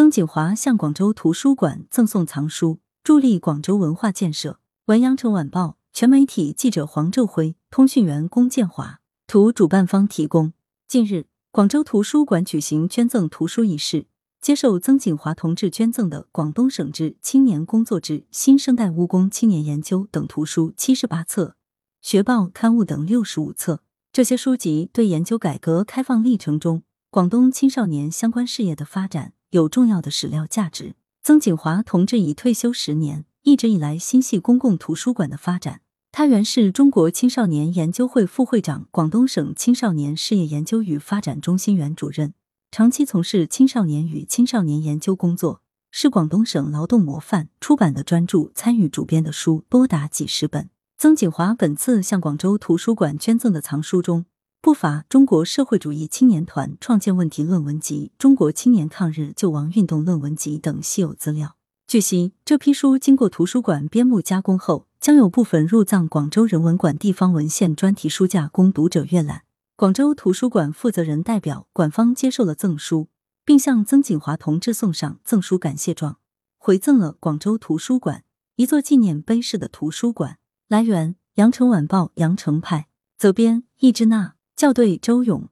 曾锦华向广州图书馆赠送藏书，助力广州文化建设。文阳城晚报全媒体记者黄昼辉，通讯员龚建华。图主办方提供。近日，广州图书馆举行捐赠图书仪式，接受曾锦华同志捐赠的《广东省志》《青年工作志》《新生代务工青年研究》等图书七十八册，学报刊物等六十五册。这些书籍对研究改革开放历程中广东青少年相关事业的发展有重要的史料价值。曾锦华同志已退休十年，一直以来心系公共图书馆的发展。他原是中国青少年研究会副会长、广东省青少年事业研究与发展中心原主任，长期从事青少年与青少年研究工作，是广东省劳动模范。出版的专著、参与主编的书多达几十本。曾锦华本次向广州图书馆捐赠的藏书中，不乏《中国社会主义青年团创建问题论文集》《中国青年抗日救亡运动论文集》等稀有资料。据悉，这批书经过图书馆编目加工后，将有部分入藏广州人文馆地方文献专题书架，供读者阅览。广州图书馆负责人代表馆方接受了赠书，并向曾锦华同志送上赠书感谢状，回赠了广州图书馆一座纪念碑式的图书馆。来源：羊城晚报羊城派，责编：易之娜，校对：周勇。